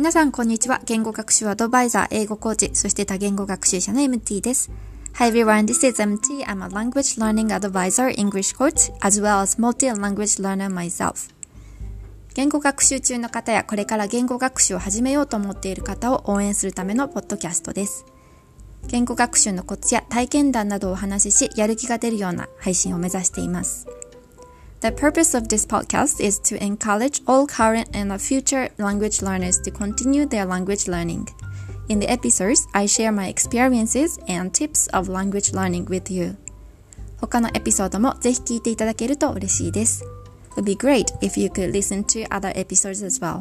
皆さん、こんにちは。言語学習アドバイザー、英語コーチ、そして多言語学習者の MT です。Hi everyone, this is MT. I'm a language learning advisor, English coach, as well as multi-language learner myself. 言語学習中の方やこれから言語学習を始めようと思っている方を応援するためのポッドキャストです。言語学習のコツや体験談などをお話しし、やる気が出るような配信を目指しています。The purpose of this podcast is to encourage all current and future language learners to continue their language learning. In the episodes, I share my experiences and tips of language learning with you. 他のエピソードもぜひ聞いていただけると嬉しいです。It would be great if you could listen to other episodes as well.